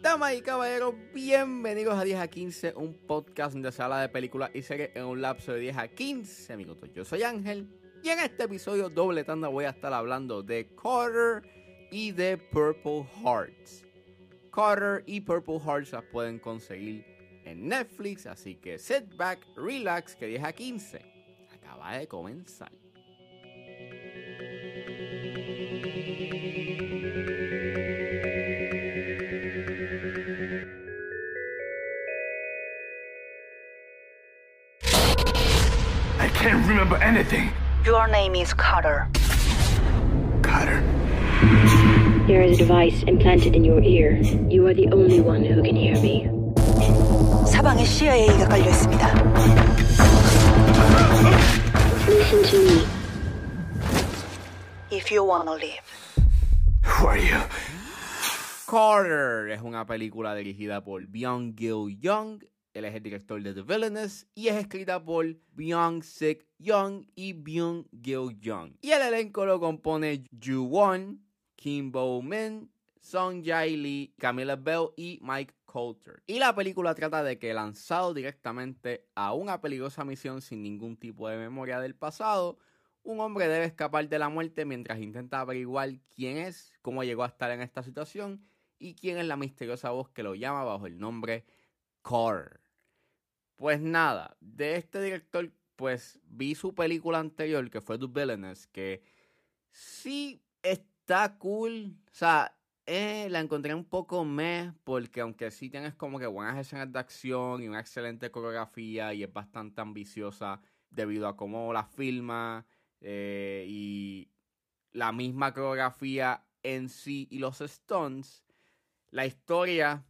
Damas y caballeros, bienvenidos a 10 a 15, un podcast donde se habla de películas y series en un lapso de 10 a 15 minutos. Yo soy Ángel y en este episodio doble tanda voy a estar hablando de Carter y de Purple Hearts. Carter y Purple Hearts las pueden conseguir en Netflix, así que sit back, relax, que 10 a 15 acaba de comenzar. I can't remember anything. Your name is Carter. Carter. There is a device implanted in your ear. You are the only one who can hear me. 사방에 CIA가 깔려 있습니다. Listen to me. If you wanna live. Who are you? Carter es una película dirigida por Byung-Gil Young. Él es el director de The Villainous y es escrita por Byung-Sik Young y Byung-Gil Young. Y el elenco lo compone Ju Won, Kim Bo Min, Song Jae Lee, Camila Bell y Mike Y la película trata de que lanzado directamente a una peligrosa misión sin ningún tipo de memoria del pasado, un hombre debe escapar de la muerte mientras intenta averiguar quién es, cómo llegó a estar en esta situación y quién es la misteriosa voz que lo llama bajo el nombre Carter. Pues nada, de este director, pues vi su película anterior que fue The Villainous, que sí está cool. O sea, eh, la encontré un poco meh, porque aunque sí tienes como que buenas escenas de acción y una excelente coreografía y es bastante ambiciosa debido a cómo la filma eh, y la misma coreografía en sí y los stunts, la historia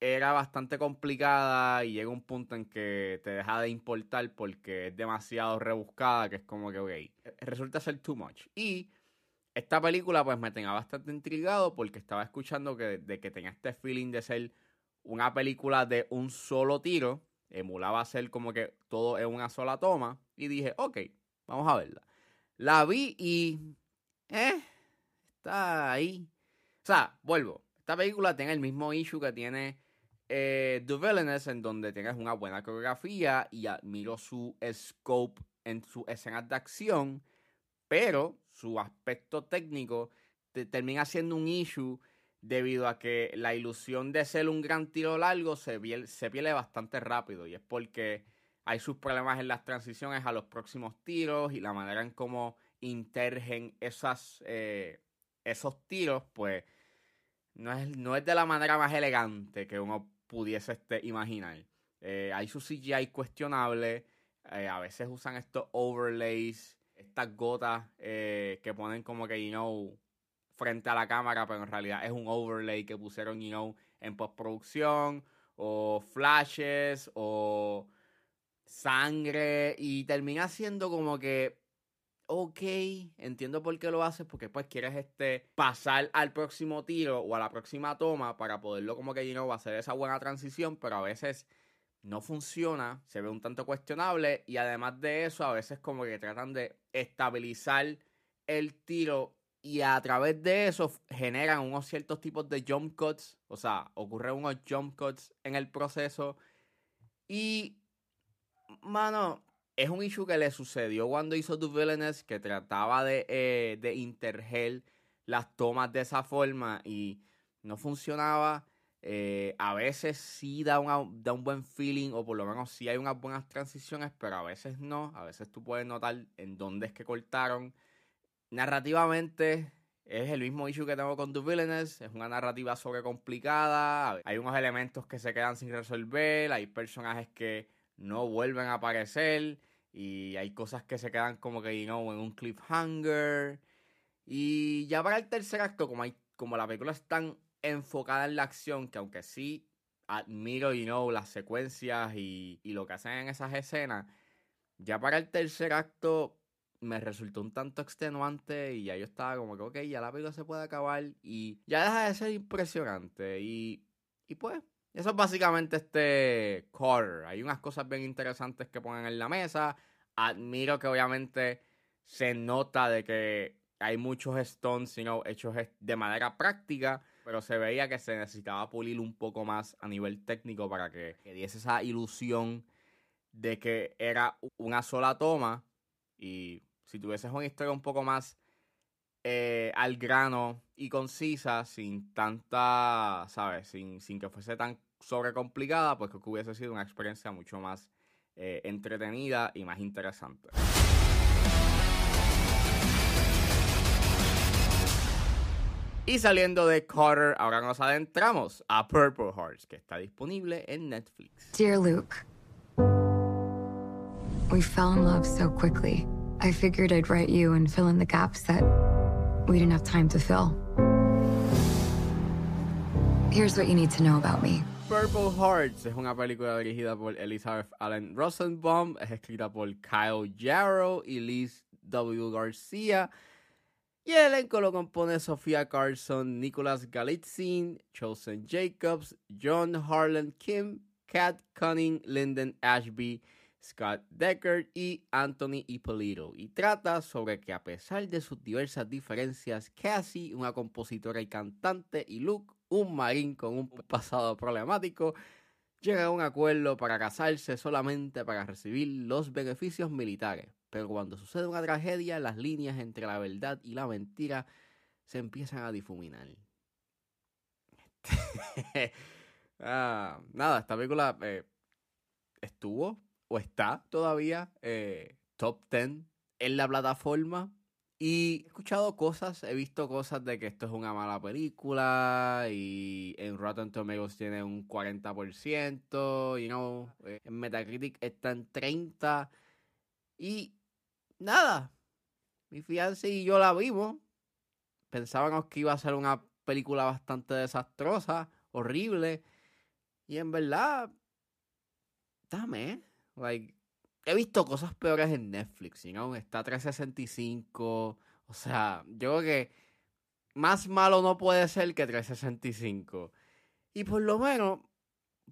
era bastante complicada y llega un punto en que te deja de importar porque es demasiado rebuscada, que es como que, ok, resulta ser too much. Y esta película pues me tenía bastante intrigado porque estaba escuchando que, de que tenía este feeling de ser una película de un solo tiro, emulaba ser como que todo en una sola toma y dije, ok, vamos a verla. La vi y... Eh, está ahí. O sea, vuelvo. Esta película tiene el mismo issue que tiene eh, The Villainous, en donde tienes una buena coreografía y admiro su scope en sus escenas de acción, pero su aspecto técnico te termina siendo un issue debido a que la ilusión de ser un gran tiro largo se pierde bastante rápido y es porque hay sus problemas en las transiciones a los próximos tiros y la manera en cómo intergen esas, eh, esos tiros, pues no es, no es de la manera más elegante que uno pudiese este, imaginar. Eh, hay su CGI cuestionable, eh, a veces usan estos overlays, estas gotas eh, que ponen como que, you know, frente a la cámara, pero en realidad es un overlay que pusieron, you know, en postproducción, o flashes, o sangre, y termina siendo como que ok, entiendo por qué lo haces, porque pues quieres este pasar al próximo tiro o a la próxima toma para poderlo como que, you know, hacer esa buena transición, pero a veces no funciona, se ve un tanto cuestionable y además de eso a veces como que tratan de estabilizar el tiro y a través de eso generan unos ciertos tipos de jump cuts, o sea, ocurren unos jump cuts en el proceso y, mano, es un issue que le sucedió cuando hizo The Villainous, que trataba de, eh, de intergel las tomas de esa forma y no funcionaba. Eh, a veces sí da, una- da un buen feeling, o por lo menos sí hay unas buenas transiciones, pero a veces no. A veces tú puedes notar en dónde es que cortaron. Narrativamente es el mismo issue que tengo con The Villainous. Es una narrativa sobrecomplicada. Hay unos elementos que se quedan sin resolver. Hay personajes que no vuelven a aparecer. Y hay cosas que se quedan como que, you know, en un cliffhanger. Y ya para el tercer acto, como, hay, como la película es tan enfocada en la acción, que aunque sí admiro, you know, las secuencias y, y lo que hacen en esas escenas, ya para el tercer acto me resultó un tanto extenuante y ya yo estaba como que, ok, ya la película se puede acabar y ya deja de ser impresionante. Y, y pues, eso es básicamente este Carter. Hay unas cosas bien interesantes que ponen en la mesa. admiro que obviamente se nota de que hay muchos stones you hechos de manera práctica, pero se veía que se necesitaba pulir un poco más a nivel técnico para que, que diese esa ilusión de que era una sola toma y si tuvieses una historia un poco más eh, al grano y concisa, sin tanta, ¿sabes? Sin, sin que fuese tan sobrecomplicada, pues creo que hubiese sido una experiencia mucho más eh, entretenida y más interesante. Y saliendo de Carter, ahora nos adentramos a Purple Hearts, que está disponible en Netflix. Dear Luke, we fell in love so quickly. I figured I'd write you and fill in the gaps that we didn't have time to fill. Here's what you need to know about me. Purple Hearts es una película dirigida por Elizabeth Allen Rosenbaum, es escrita por Kyle Jarrow y Liz W. García. Y el elenco lo compone Sofía Carson, Nicholas Galitzin, Chosen Jacobs, John Harlan Kim, Kat Cunning, Lyndon Ashby, Scott Deckard y Anthony Ippolito. Y trata sobre que a pesar de sus diversas diferencias, Cassie, una compositora y cantante, y Luke, un marín con un pasado problemático, llega a un acuerdo para casarse solamente para recibir los beneficios militares. Pero cuando sucede una tragedia, las líneas entre la verdad y la mentira se empiezan a difuminar. Ah, nada, esta película eh, estuvo o está todavía eh, top 10 en la plataforma. Y he escuchado cosas, he visto cosas de que esto es una mala película y en Rotten Tomatoes tiene un 40%, you know, eh, en Metacritic está en 30 y nada, mi fiancé y yo la vimos, pensábamos que iba a ser una película bastante desastrosa, horrible y en verdad, dame, like, he visto cosas peores en Netflix, you know? Está 365. O sea, yo creo que más malo no puede ser que 365. Y por lo menos,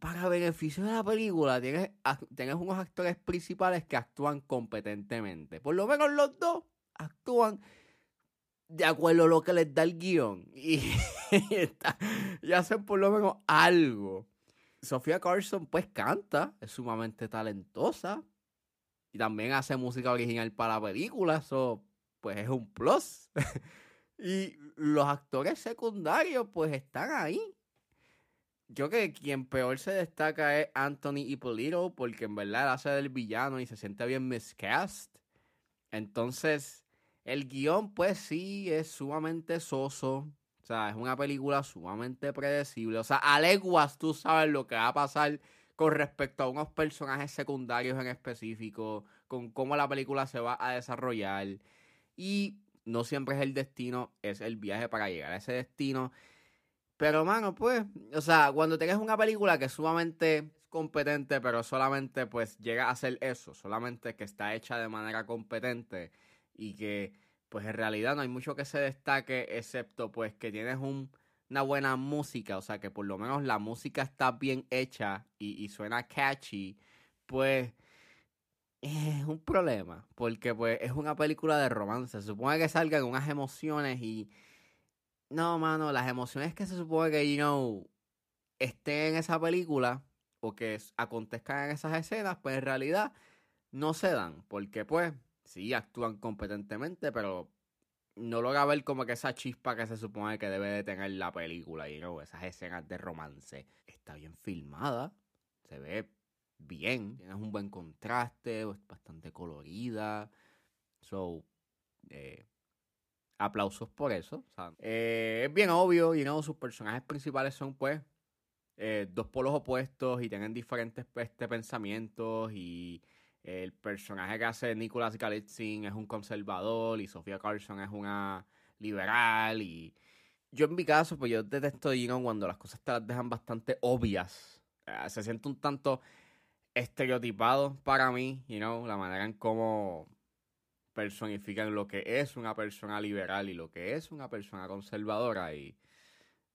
para beneficio de la película, tienes, tienes unos actores principales que actúan competentemente. Por lo menos los dos actúan de acuerdo a lo que les da el guion. Y, está- y hacen por lo menos algo. Sofía Carson pues canta, es sumamente talentosa y también hace música original para la película, eso pues es un plus. y los actores secundarios pues están ahí. Yo creo que quien peor se destaca es Anthony Ippolito porque en verdad hace del villano y se siente bien miscast. Entonces, el guion pues sí es sumamente soso. O sea, es una película sumamente predecible. O sea, a leguas tú sabes lo que va a pasar con respecto a unos personajes secundarios en específico, con cómo la película se va a desarrollar. Y no siempre es el destino, es el viaje para llegar a ese destino. Pero, mano, pues, o sea, cuando tengas una película que es sumamente competente, pero solamente pues llega a ser eso, solamente que está hecha de manera competente y que pues en realidad no hay mucho que se destaque, excepto pues que tienes un, una buena música, o sea que por lo menos la música está bien hecha y, y suena catchy, pues es un problema, porque pues es una película de romance, se supone que salgan unas emociones y no, mano, las emociones que se supone que, you know, estén en esa película o que acontezcan en esas escenas, pues en realidad no se dan, porque pues sí actúan competentemente, pero no logra ver como que esa chispa que se supone que debe de tener la película, y no, esas escenas de romance. Está bien filmada, se ve bien, tienes un buen contraste, es bastante colorida. So, eh, aplausos por eso. eh, es bien obvio, you know, sus personajes principales son pues eh, dos polos opuestos y tienen diferentes este, pensamientos y el personaje que hace Nicholas Galitzin es un conservador y Sofía Carson es una liberal y yo en mi caso pues yo detesto you know, cuando las cosas te las dejan bastante obvias Eh, se siente un tanto estereotipado para mí you know, la manera en cómo personifican lo que es una persona liberal y lo que es una persona conservadora y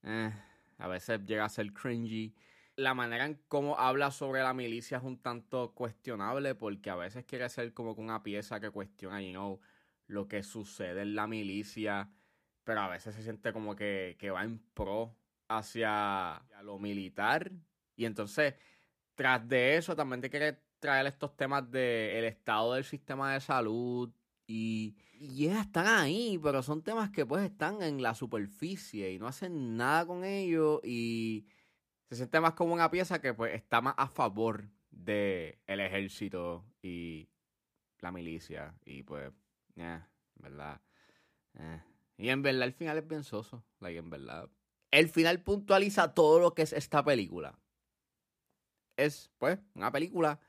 eh, a veces llega a ser cringy la manera en cómo habla sobre la milicia es un tanto cuestionable porque a veces quiere ser como que una pieza que cuestiona, you know, lo que sucede en la milicia, pero a veces se siente como que, que va en pro hacia, lo militar. Y entonces, tras de eso, también te quiere traer estos temas del estado del sistema de salud y, y están ahí, pero son temas que pues están en la superficie y no hacen nada con ellos y se siente más como una pieza que pues está más a favor de ejército y la milicia y pues, eh, verdad. eh. Y en verdad el final es bien soso, like, en verdad. El final puntualiza todo lo que es esta película. Es, pues, una película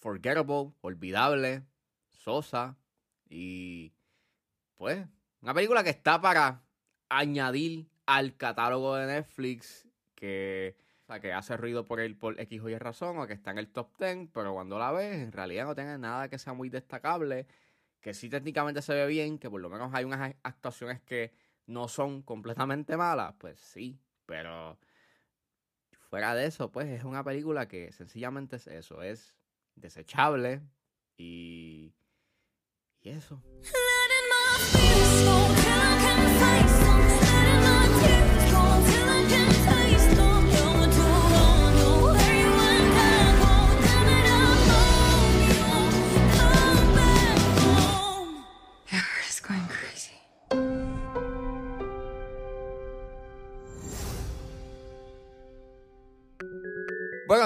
forgettable, olvidable, sosa y, pues, una película que está para añadir al catálogo de Netflix que, o sea, que hace ruido por el por X o Y razón o que está en el top 10, pero cuando la ves, en realidad no tiene nada que sea muy destacable, que sí técnicamente se ve bien, que por lo menos hay unas actuaciones que no son completamente malas, pues sí, pero fuera de eso, pues es una película que sencillamente es eso, es desechable y, y eso.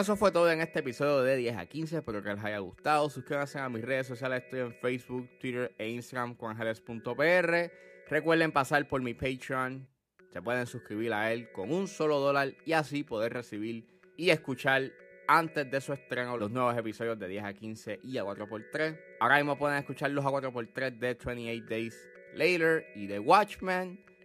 Bueno, eso fue todo en este episodio de 10 a 15. Espero que les haya gustado. Suscríbanse a mis redes sociales. Estoy en Facebook, Twitter e Instagram con angeles.pr. Recuerden pasar por mi Patreon. Se pueden suscribir a él con un solo dólar y así poder recibir y escuchar antes de su estreno los nuevos episodios de 10 a 15 y a 4x3. Ahora mismo pueden escuchar los a 4x3 de 28 Days Later y de Watchmen.